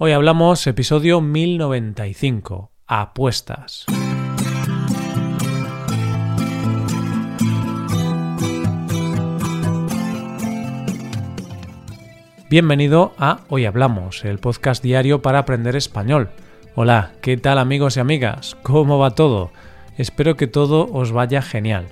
Hoy hablamos episodio 1095, apuestas. Bienvenido a Hoy Hablamos, el podcast diario para aprender español. Hola, ¿qué tal amigos y amigas? ¿Cómo va todo? Espero que todo os vaya genial.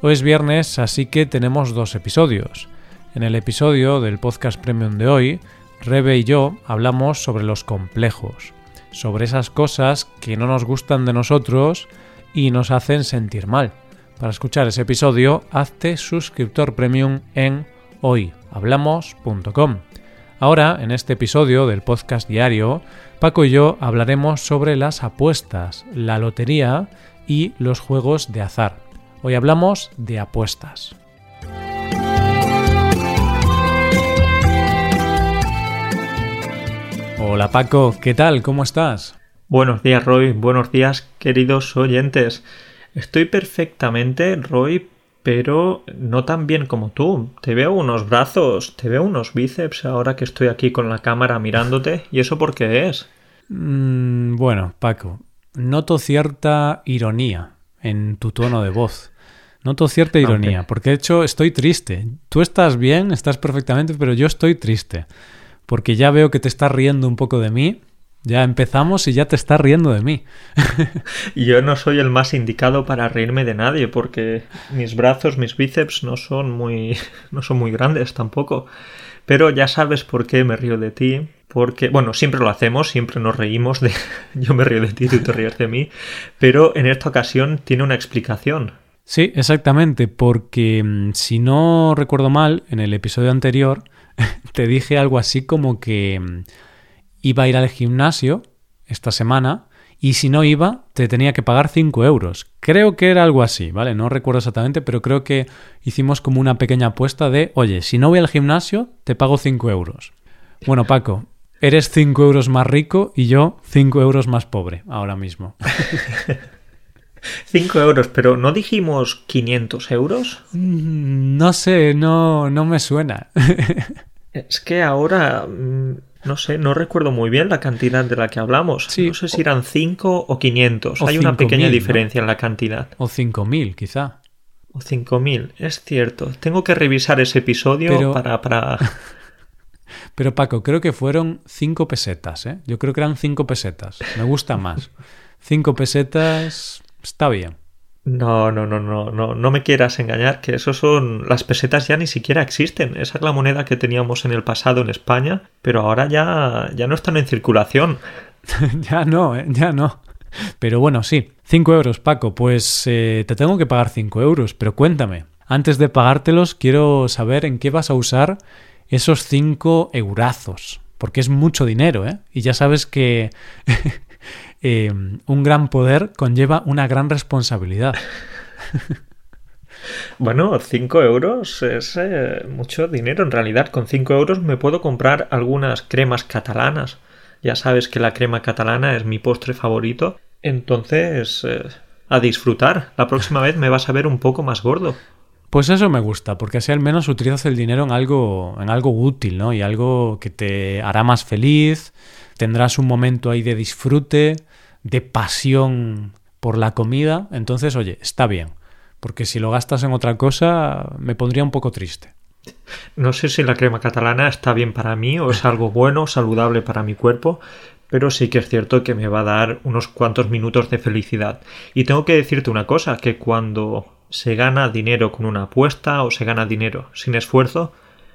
Hoy es viernes, así que tenemos dos episodios. En el episodio del podcast premium de hoy, Rebe y yo hablamos sobre los complejos, sobre esas cosas que no nos gustan de nosotros y nos hacen sentir mal. Para escuchar ese episodio, hazte suscriptor premium en hoyhablamos.com. Ahora, en este episodio del podcast diario, Paco y yo hablaremos sobre las apuestas, la lotería y los juegos de azar. Hoy hablamos de apuestas. Hola Paco, ¿qué tal? ¿Cómo estás? Buenos días Roy, buenos días queridos oyentes. Estoy perfectamente, Roy, pero no tan bien como tú. Te veo unos brazos, te veo unos bíceps ahora que estoy aquí con la cámara mirándote. ¿Y eso por qué es? Mm, bueno, Paco, noto cierta ironía en tu tono de voz. Noto cierta ironía, porque de hecho estoy triste. Tú estás bien, estás perfectamente, pero yo estoy triste porque ya veo que te estás riendo un poco de mí. Ya empezamos y ya te estás riendo de mí. Yo no soy el más indicado para reírme de nadie porque mis brazos, mis bíceps no son muy no son muy grandes tampoco. Pero ya sabes por qué me río de ti, porque bueno, siempre lo hacemos, siempre nos reímos de yo me río de ti, tú te ríes de mí, pero en esta ocasión tiene una explicación. Sí, exactamente, porque mm, si no recuerdo mal, en el episodio anterior te dije algo así como que mm, iba a ir al gimnasio esta semana y si no iba te tenía que pagar 5 euros. Creo que era algo así, ¿vale? No recuerdo exactamente, pero creo que hicimos como una pequeña apuesta de, oye, si no voy al gimnasio, te pago 5 euros. Bueno, Paco, eres 5 euros más rico y yo 5 euros más pobre ahora mismo. 5 euros, pero ¿no dijimos 500 euros? Mm, no sé, no, no me suena. es que ahora, mm, no sé, no recuerdo muy bien la cantidad de la que hablamos. no sé si eran 5 o 500. Hay una pequeña diferencia en la cantidad. O 5.000, quizá. O 5.000, es cierto. Tengo que revisar ese episodio para... para... Pero Paco, creo que fueron 5 pesetas, ¿eh? Yo creo que eran 5 pesetas. Me gusta más. 5 pesetas Está bien. No, no, no, no, no, no me quieras engañar, que eso son. Las pesetas ya ni siquiera existen. Esa es la moneda que teníamos en el pasado en España, pero ahora ya, ya no están en circulación. ya no, ¿eh? ya no. Pero bueno, sí. 5 euros, Paco. Pues eh, te tengo que pagar 5 euros, pero cuéntame. Antes de pagártelos, quiero saber en qué vas a usar esos 5 eurazos. Porque es mucho dinero, ¿eh? Y ya sabes que Em, un gran poder conlleva una gran responsabilidad. Bueno, 5 euros es eh, mucho dinero. En realidad, con 5 euros me puedo comprar algunas cremas catalanas. Ya sabes que la crema catalana es mi postre favorito. Entonces, eh, a disfrutar. La próxima vez me vas a ver un poco más gordo. Pues eso me gusta, porque así al menos utilizas el dinero en algo, en algo útil, ¿no? Y algo que te hará más feliz, tendrás un momento ahí de disfrute, de pasión por la comida, entonces, oye, está bien, porque si lo gastas en otra cosa, me pondría un poco triste. No sé si la crema catalana está bien para mí o es algo bueno, saludable para mi cuerpo, pero sí que es cierto que me va a dar unos cuantos minutos de felicidad. Y tengo que decirte una cosa, que cuando se gana dinero con una apuesta o se gana dinero sin esfuerzo,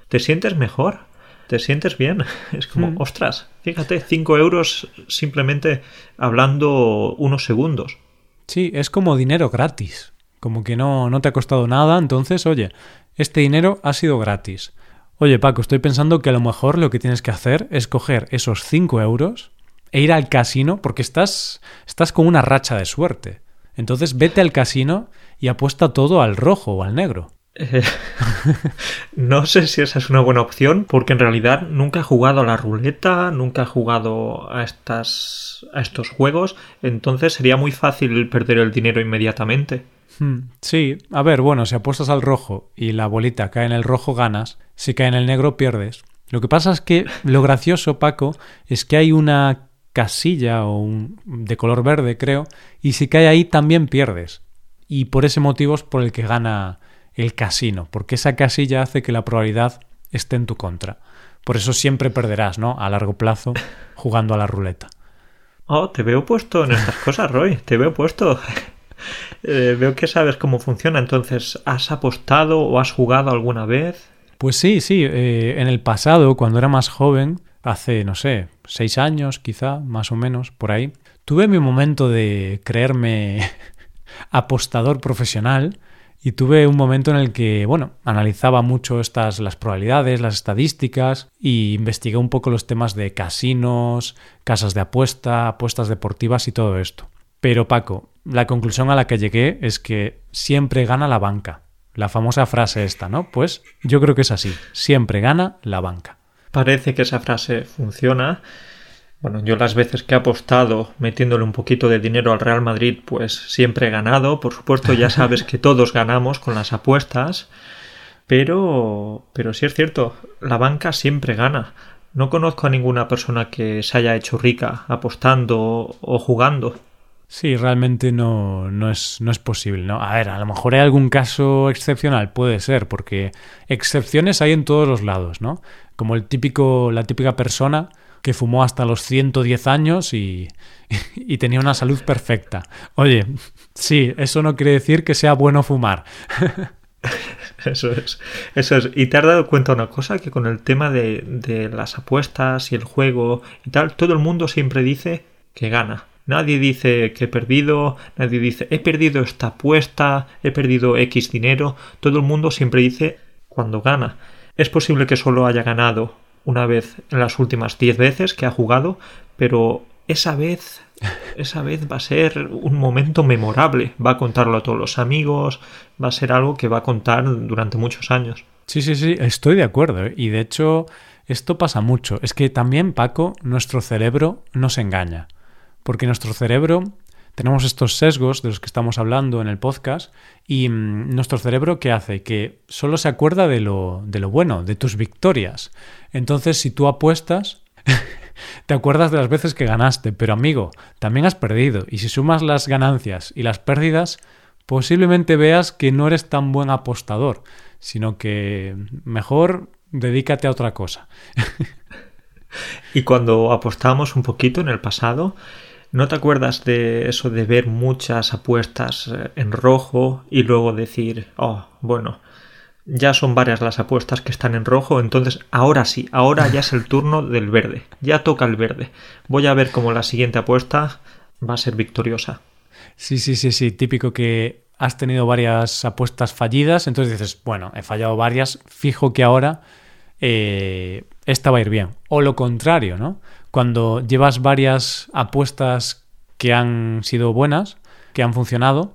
te sientes mejor te sientes bien. Es como, mm. ostras, fíjate, 5 euros simplemente hablando unos segundos. Sí, es como dinero gratis. Como que no, no te ha costado nada, entonces, oye, este dinero ha sido gratis. Oye, Paco, estoy pensando que a lo mejor lo que tienes que hacer es coger esos 5 euros e ir al casino porque estás, estás con una racha de suerte. Entonces vete al casino y apuesta todo al rojo o al negro. Eh, no sé si esa es una buena opción, porque en realidad nunca he jugado a la ruleta, nunca he jugado a, estas, a estos juegos, entonces sería muy fácil perder el dinero inmediatamente. Hmm, sí, a ver, bueno, si apuestas al rojo y la bolita cae en el rojo ganas, si cae en el negro pierdes. Lo que pasa es que lo gracioso, Paco, es que hay una casilla o un, de color verde, creo, y si cae ahí también pierdes. Y por ese motivo es por el que gana el casino, porque esa casilla hace que la probabilidad esté en tu contra. Por eso siempre perderás, ¿no? A largo plazo jugando a la ruleta. Oh, te veo puesto en estas cosas, Roy. Te veo puesto. Eh, veo que sabes cómo funciona. Entonces, ¿has apostado o has jugado alguna vez? Pues sí, sí. Eh, en el pasado, cuando era más joven, hace, no sé, seis años quizá, más o menos, por ahí, tuve mi momento de creerme apostador profesional y tuve un momento en el que, bueno, analizaba mucho estas las probabilidades, las estadísticas y investigué un poco los temas de casinos, casas de apuesta, apuestas deportivas y todo esto. Pero Paco, la conclusión a la que llegué es que siempre gana la banca. La famosa frase esta, ¿no? Pues yo creo que es así, siempre gana la banca. Parece que esa frase funciona bueno, yo las veces que he apostado metiéndole un poquito de dinero al Real Madrid, pues siempre he ganado. Por supuesto, ya sabes que todos ganamos con las apuestas. Pero, pero sí es cierto, la banca siempre gana. No conozco a ninguna persona que se haya hecho rica apostando o jugando. Sí, realmente no, no, es, no es posible, ¿no? A ver, a lo mejor hay algún caso excepcional, puede ser, porque excepciones hay en todos los lados, ¿no? Como el típico, la típica persona que fumó hasta los 110 años y, y, tenía una salud perfecta. Oye, sí, eso no quiere decir que sea bueno fumar. Eso es, eso es. Y te has dado cuenta una cosa, que con el tema de, de las apuestas y el juego y tal, todo el mundo siempre dice que gana. Nadie dice que he perdido, nadie dice he perdido esta apuesta, he perdido X dinero. Todo el mundo siempre dice cuando gana. Es posible que solo haya ganado una vez en las últimas 10 veces que ha jugado, pero esa vez, esa vez va a ser un momento memorable. Va a contarlo a todos los amigos, va a ser algo que va a contar durante muchos años. Sí, sí, sí, estoy de acuerdo. ¿eh? Y de hecho, esto pasa mucho. Es que también, Paco, nuestro cerebro nos engaña. Porque nuestro cerebro tenemos estos sesgos de los que estamos hablando en el podcast y mm, nuestro cerebro ¿qué hace? Que solo se acuerda de lo, de lo bueno, de tus victorias. Entonces, si tú apuestas, te acuerdas de las veces que ganaste, pero amigo, también has perdido. Y si sumas las ganancias y las pérdidas, posiblemente veas que no eres tan buen apostador, sino que mejor dedícate a otra cosa. y cuando apostamos un poquito en el pasado, ¿No te acuerdas de eso de ver muchas apuestas eh, en rojo y luego decir, oh, bueno, ya son varias las apuestas que están en rojo, entonces ahora sí, ahora ya es el turno del verde, ya toca el verde. Voy a ver cómo la siguiente apuesta va a ser victoriosa. Sí, sí, sí, sí, típico que has tenido varias apuestas fallidas, entonces dices, bueno, he fallado varias, fijo que ahora eh, esta va a ir bien. O lo contrario, ¿no? Cuando llevas varias apuestas que han sido buenas, que han funcionado,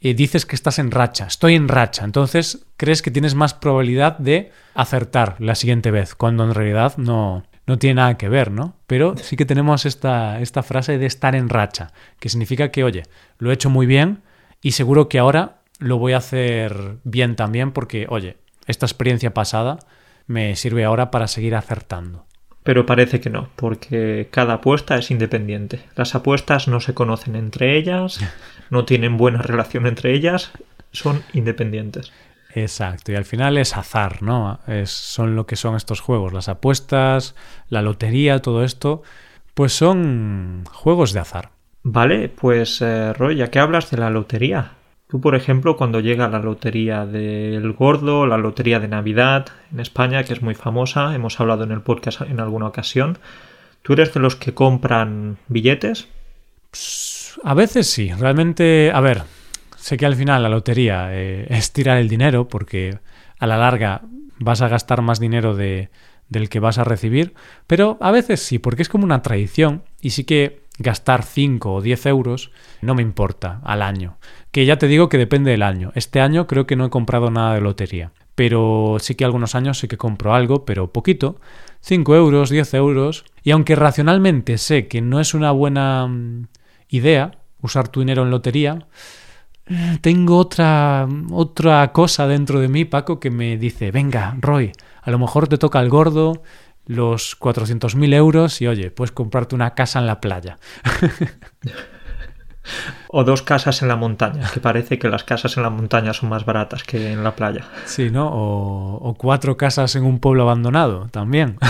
y dices que estás en racha, estoy en racha, entonces crees que tienes más probabilidad de acertar la siguiente vez, cuando en realidad no, no tiene nada que ver, ¿no? Pero sí que tenemos esta, esta frase de estar en racha, que significa que, oye, lo he hecho muy bien y seguro que ahora lo voy a hacer bien también porque, oye, esta experiencia pasada me sirve ahora para seguir acertando. Pero parece que no, porque cada apuesta es independiente. Las apuestas no se conocen entre ellas, no tienen buena relación entre ellas, son independientes. Exacto, y al final es azar, ¿no? Es, son lo que son estos juegos, las apuestas, la lotería, todo esto, pues son juegos de azar. Vale, pues eh, Roy, ya que hablas de la lotería, Tú, por ejemplo, cuando llega la lotería del gordo, la lotería de Navidad en España, que es muy famosa, hemos hablado en el podcast en alguna ocasión, ¿tú eres de los que compran billetes? A veces sí, realmente, a ver, sé que al final la lotería eh, es tirar el dinero porque a la larga vas a gastar más dinero de, del que vas a recibir, pero a veces sí, porque es como una tradición y sí que gastar 5 o 10 euros no me importa al año. Que ya te digo que depende del año. Este año creo que no he comprado nada de lotería. Pero sí que algunos años sí que compro algo, pero poquito. 5 euros, 10 euros. Y aunque racionalmente sé que no es una buena mm, idea usar tu dinero en lotería, tengo otra, otra cosa dentro de mí, Paco, que me dice, venga, Roy, a lo mejor te toca el gordo, los 400.000 euros y oye, puedes comprarte una casa en la playa. o dos casas en la montaña, que parece que las casas en la montaña son más baratas que en la playa. Sí, ¿no? O, o cuatro casas en un pueblo abandonado, también.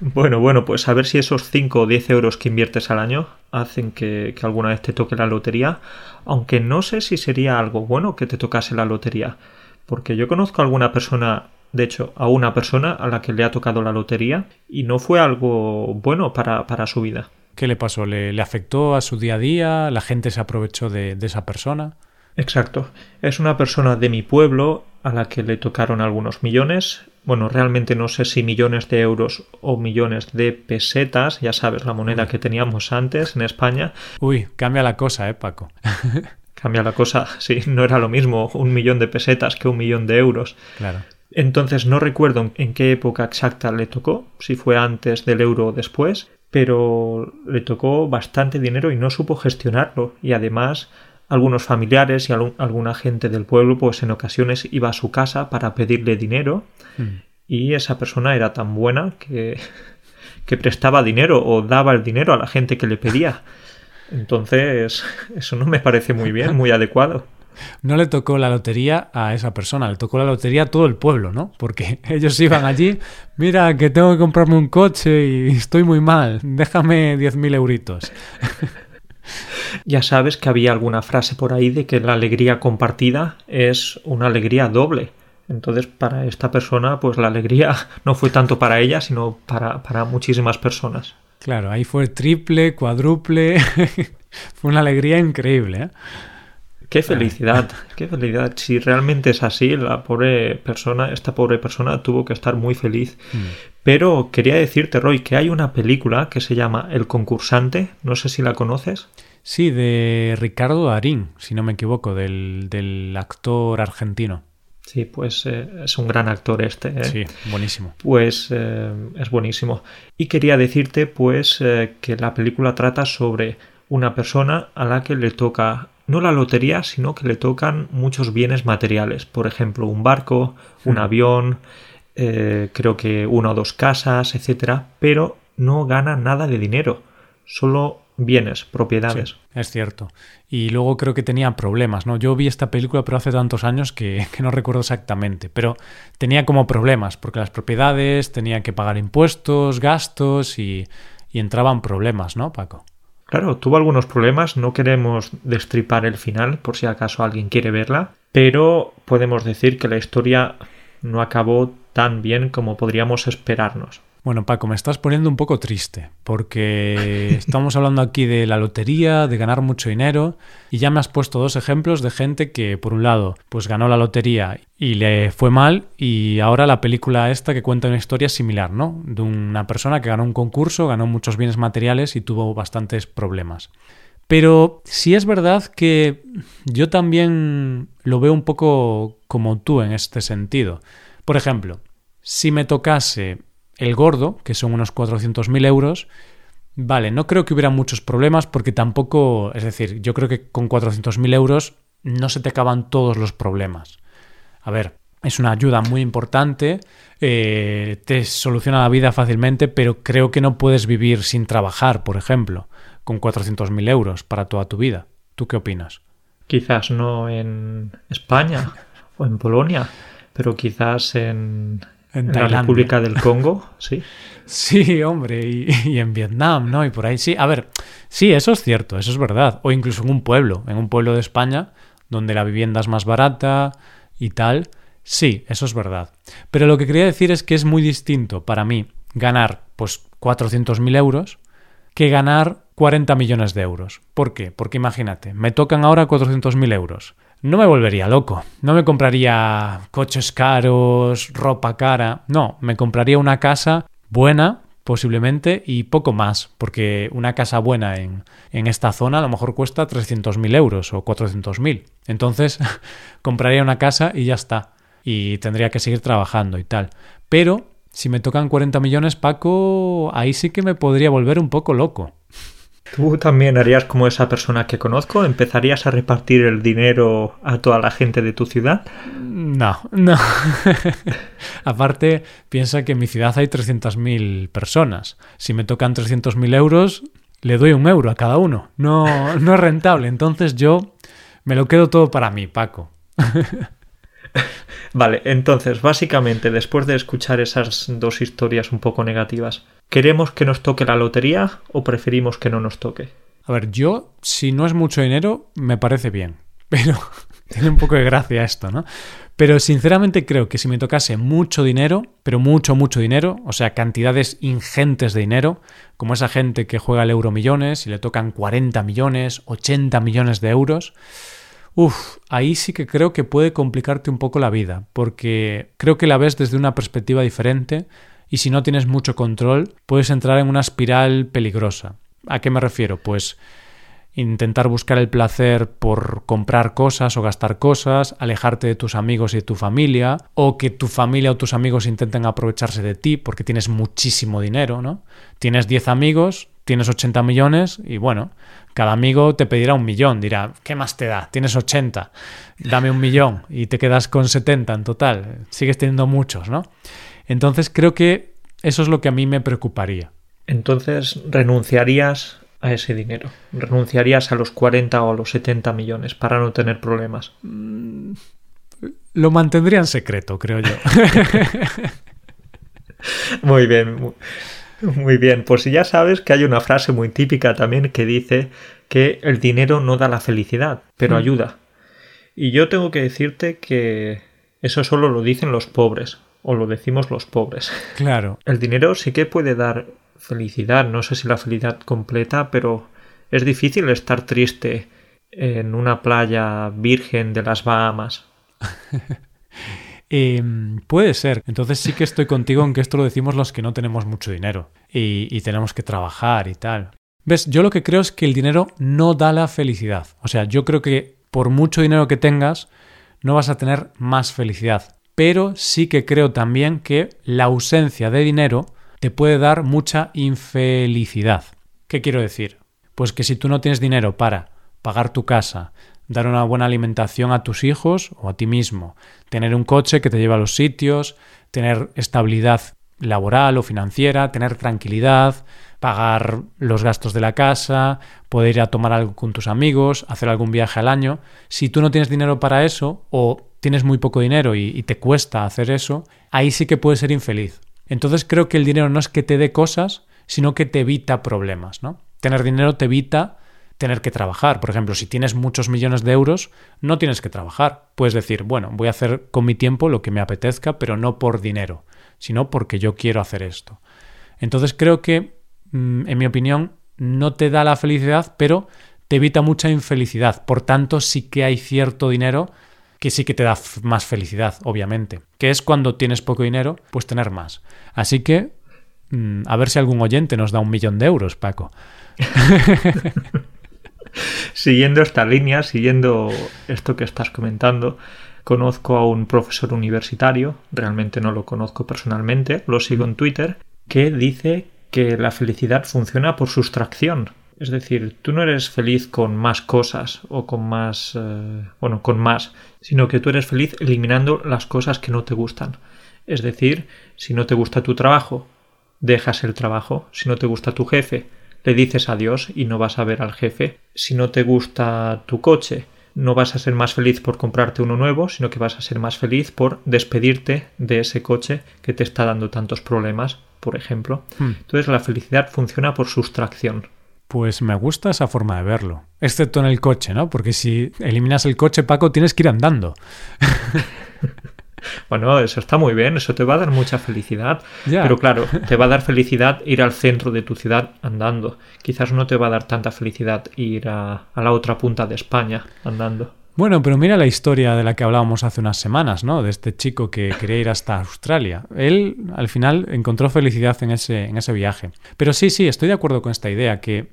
Bueno, bueno, pues a ver si esos 5 o 10 euros que inviertes al año hacen que, que, alguna vez te toque la lotería, aunque no sé si sería algo bueno que te tocase la lotería, porque yo conozco a alguna persona, de hecho, a una persona a la que le ha tocado la lotería y no fue algo bueno para, para su vida. ¿Qué le pasó? ¿Le, ¿Le, afectó a su día a día? ¿La gente se aprovechó de, de esa persona? Exacto. Es una persona de mi pueblo a la que le tocaron algunos millones. Bueno, realmente no sé si millones de euros o millones de pesetas, ya sabes, la moneda que teníamos antes en España. Uy, cambia la cosa, ¿eh, Paco? cambia la cosa, sí, no era lo mismo un millón de pesetas que un millón de euros. Claro. Entonces no recuerdo en qué época exacta le tocó, si fue antes del euro o después, pero le tocó bastante dinero y no supo gestionarlo y además algunos familiares y alguna gente del pueblo pues en ocasiones iba a su casa para pedirle dinero mm. y esa persona era tan buena que, que prestaba dinero o daba el dinero a la gente que le pedía. Entonces, eso no me parece muy bien, muy adecuado. No le tocó la lotería a esa persona, le tocó la lotería a todo el pueblo, ¿no? Porque ellos iban allí, mira que tengo que comprarme un coche y estoy muy mal, déjame 10.000 euritos. Ya sabes que había alguna frase por ahí de que la alegría compartida es una alegría doble. Entonces, para esta persona, pues la alegría no fue tanto para ella, sino para, para muchísimas personas. Claro, ahí fue triple, cuádruple. fue una alegría increíble. ¿eh? Qué felicidad, qué felicidad. Si realmente es así, la pobre persona, esta pobre persona tuvo que estar muy feliz. Mm. Pero quería decirte, Roy, que hay una película que se llama El concursante. No sé si la conoces. Sí, de Ricardo Darín, si no me equivoco, del, del actor argentino. Sí, pues eh, es un gran actor este. ¿eh? Sí, buenísimo. Pues eh, es buenísimo. Y quería decirte, pues, que la película trata sobre una persona a la que le toca no la lotería, sino que le tocan muchos bienes materiales. Por ejemplo, un barco, un avión, eh, creo que una o dos casas, etcétera, pero no gana nada de dinero, solo bienes, propiedades. Sí, es cierto. Y luego creo que tenía problemas, ¿no? Yo vi esta película, pero hace tantos años que, que, no recuerdo exactamente. Pero tenía como problemas, porque las propiedades tenían que pagar impuestos, gastos y, y entraban problemas, ¿no, Paco? Claro, tuvo algunos problemas, no queremos destripar el final por si acaso alguien quiere verla, pero podemos decir que la historia no acabó tan bien como podríamos esperarnos. Bueno, Paco, me estás poniendo un poco triste, porque estamos hablando aquí de la lotería, de ganar mucho dinero, y ya me has puesto dos ejemplos de gente que, por un lado, pues ganó la lotería y le fue mal, y ahora la película esta que cuenta una historia similar, ¿no? De una persona que ganó un concurso, ganó muchos bienes materiales y tuvo bastantes problemas. Pero sí es verdad que yo también lo veo un poco como tú en este sentido. Por ejemplo, si me tocase el gordo, que son unos 400.000 euros, vale, no creo que hubiera muchos problemas porque tampoco, es decir, yo creo que con 400.000 euros no se te acaban todos los problemas. A ver, es una ayuda muy importante, eh, te soluciona la vida fácilmente, pero creo que no puedes vivir sin trabajar, por ejemplo, con 400.000 euros para toda tu vida. ¿Tú qué opinas? Quizás no en España o en Polonia, pero quizás en, en, en la República del Congo, sí. Sí, hombre, y, y, en Vietnam, ¿no? Y por ahí sí. A ver, sí, eso es cierto, eso es verdad. O incluso en un pueblo, en un pueblo de España, donde la vivienda es más barata y tal. Sí, eso es verdad. Pero lo que quería decir es que es muy distinto para mí ganar, pues, 400.000 euros que ganar 40 millones de euros. ¿Por qué? Porque imagínate, me tocan ahora 400.000 euros no me volvería loco. No me compraría coches caros, ropa cara. No, me compraría una casa buena, posiblemente, y poco más. Porque una casa buena en, en esta zona a lo mejor cuesta 300.000 euros o 400.000. Entonces, compraría una casa y ya está. Y tendría que seguir trabajando y tal. Pero, si me tocan 40 millones, Paco, ahí sí que me podría volver un poco loco. ¿Tú también harías como esa persona que conozco? ¿Empezarías a repartir el dinero a toda la gente de tu ciudad? No, no. Aparte, piensa que en mi ciudad hay 300.000 personas. Si me tocan 300.000 euros, le doy un euro a cada uno. No, no es rentable. Entonces yo me lo quedo todo para mí, Paco. Vale, entonces, básicamente, después de escuchar esas dos historias un poco negativas, ¿queremos que nos toque la lotería o preferimos que no nos toque? A ver, yo, si no es mucho dinero, me parece bien. Pero tiene un poco de gracia esto, ¿no? Pero sinceramente creo que si me tocase mucho dinero, pero mucho, mucho dinero, o sea, cantidades ingentes de dinero, como esa gente que juega al euro millones y le tocan 40 millones, 80 millones de euros, Uf, ahí sí que creo que puede complicarte un poco la vida, porque creo que la ves desde una perspectiva diferente y si no tienes mucho control puedes entrar en una espiral peligrosa. ¿A qué me refiero? Pues intentar buscar el placer por comprar cosas o gastar cosas, alejarte de tus amigos y de tu familia, o que tu familia o tus amigos intenten aprovecharse de ti porque tienes muchísimo dinero, ¿no? Tienes 10 amigos, tienes 80 millones y bueno, cada amigo te pedirá un millón, dirá, ¿qué más te da? Tienes 80, dame un millón y te quedas con 70 en total, sigues teniendo muchos, ¿no? Entonces creo que eso es lo que a mí me preocuparía. Entonces renunciarías a ese dinero, renunciarías a los 40 o a los 70 millones para no tener problemas. Mm, lo mantendría en secreto, creo yo. Muy bien. Muy bien, pues ya sabes que hay una frase muy típica también que dice que el dinero no da la felicidad, pero mm. ayuda. Y yo tengo que decirte que eso solo lo dicen los pobres, o lo decimos los pobres. Claro. El dinero sí que puede dar felicidad, no sé si la felicidad completa, pero es difícil estar triste en una playa virgen de las Bahamas. Em, puede ser. Entonces sí que estoy contigo en que esto lo decimos los que no tenemos mucho dinero y, y tenemos que trabajar y tal. ¿Ves? Yo lo que creo es que el dinero no da la felicidad. O sea, yo creo que por mucho dinero que tengas, no vas a tener más felicidad. Pero sí que creo también que la ausencia de dinero te puede dar mucha infelicidad. ¿Qué quiero decir? Pues que si tú no tienes dinero para pagar tu casa, dar una buena alimentación a tus hijos o a ti mismo, tener un coche que te lleve a los sitios, tener estabilidad laboral o financiera, tener tranquilidad, pagar los gastos de la casa, poder ir a tomar algo con tus amigos, hacer algún viaje al año. Si tú no tienes dinero para eso o tienes muy poco dinero y, te cuesta hacer eso, ahí sí que puedes ser infeliz. Entonces creo que el dinero no es que te dé cosas, sino que te evita problemas, ¿no? Tener dinero te evita tener que trabajar. Por ejemplo, si tienes muchos millones de euros, no tienes que trabajar. Puedes decir, bueno, voy a hacer con mi tiempo lo que me apetezca, pero no por dinero, sino porque yo quiero hacer esto. Entonces creo que, mm, en mi opinión, no te da la felicidad, pero te evita mucha infelicidad. Por tanto, sí que hay cierto dinero que sí que te da más felicidad, obviamente. Que es cuando tienes poco dinero, pues tener más. Así que, mm, a ver si algún oyente nos da un millón de euros, Paco. siguiendo esta línea, siguiendo esto que estás comentando, conozco a un profesor universitario, realmente no lo conozco personalmente, lo sigo en Twitter, que dice que la felicidad funciona por sustracción. Es decir, tú no eres feliz con más cosas o con más, eh, bueno, con más, sino que tú eres feliz eliminando las cosas que no te gustan. Es decir, si no te gusta tu trabajo, dejas el trabajo. Si no te gusta tu jefe, le dices adiós y no vas a ver al jefe. Si no te gusta tu coche, no vas a ser más feliz por comprarte uno nuevo, sino que vas a ser más feliz por despedirte de ese coche que te está dando tantos problemas, por ejemplo. Hmm. Entonces la felicidad funciona por sustracción. Pues me gusta esa forma de verlo. Excepto en el coche, ¿no? Porque si eliminas el coche, Paco, tienes que ir andando. Bueno, eso está muy bien, eso te va a dar mucha felicidad. Pero claro, te va a dar felicidad ir al centro de tu ciudad andando. Quizás no te va a dar tanta felicidad ir a, la otra punta de España andando. Bueno, pero mira la historia de la que hablábamos hace unas semanas, ¿no? De este chico que quería ir hasta Australia. Él al final encontró felicidad en ese, en ese viaje. Pero sí, sí, estoy de acuerdo con esta idea, que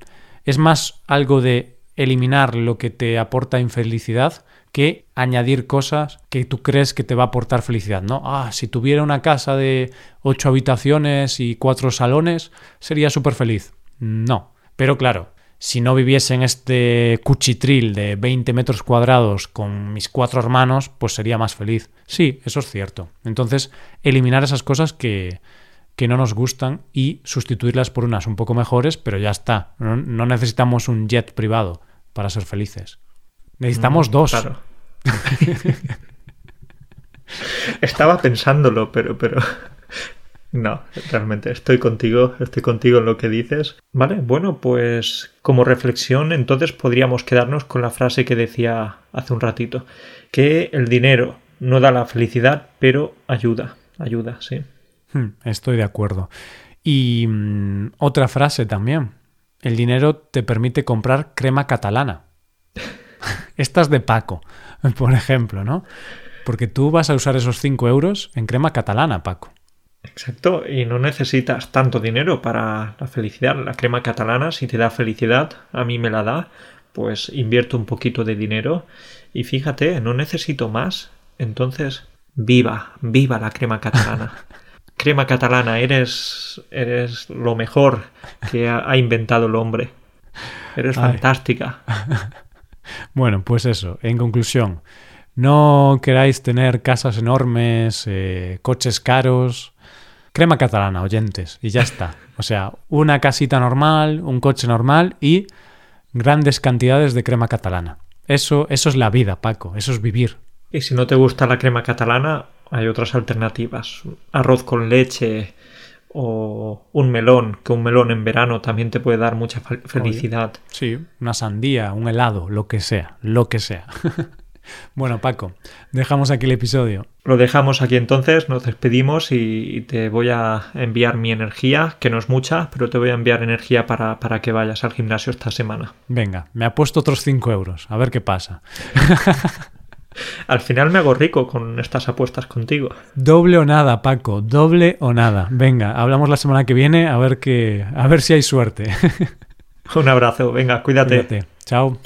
es más algo de eliminar lo que te aporta infelicidad que añadir cosas que tú crees que te va a aportar felicidad, ¿no? Ah, si tuviera una casa de ocho habitaciones y cuatro salones, sería súper feliz. No. Pero claro, si no viviese en este cuchitril de 20 metros cuadrados con mis cuatro hermanos, pues sería más feliz. Sí, eso es cierto. Entonces, eliminar esas cosas que, que no nos gustan y sustituirlas por unas un poco mejores, pero ya está. No, no necesitamos un jet privado para ser felices. Necesitamos Mm, dos. Claro. Estaba pensándolo, pero, pero. No, realmente estoy contigo, estoy contigo en lo que dices. Vale, bueno, pues como reflexión, entonces podríamos quedarnos con la frase que decía hace un ratito, que el dinero no da la felicidad, pero ayuda, ayuda, sí. Hmm, Estoy de acuerdo. Y mm, otra frase también. El dinero te permite comprar crema catalana. Esta es de Paco, por ejemplo, ¿no? Porque tú vas a usar esos 5 euros en crema catalana, Paco. Exacto, y no necesitas tanto dinero para la felicidad. La crema catalana, si te da felicidad, a mí me la da, pues invierto un poquito de dinero y fíjate, no necesito más. Entonces, viva, viva la crema catalana. crema catalana, eres, eres lo mejor que ha, inventado el hombre. Eres Ay. fantástica. Bueno, pues eso, en conclusión, no queráis tener casas enormes, eh, coches caros, crema catalana, oyentes, y ya está. O sea, una casita normal, un coche normal y grandes cantidades de crema catalana. Eso, eso es la vida, Paco, eso es vivir. Y si no te gusta la crema catalana, hay otras alternativas. Arroz con leche o un melón, que un melón en verano también te puede dar mucha fel- felicidad. Sí, una sandía, un helado, lo que sea, lo que sea. bueno, Paco, dejamos aquí el episodio. Lo dejamos aquí entonces, nos despedimos y te voy a enviar mi energía, que no es mucha, pero te voy a enviar energía para, para que vayas al gimnasio esta semana. Venga, me apuesto otros 5 euros, a ver qué pasa. Al final me hago rico con estas apuestas contigo. Doble o nada, Paco, doble o nada. Venga, hablamos la semana que viene a ver que, a ver si hay suerte. Un abrazo, venga, cuídate. Cuídate. Chao.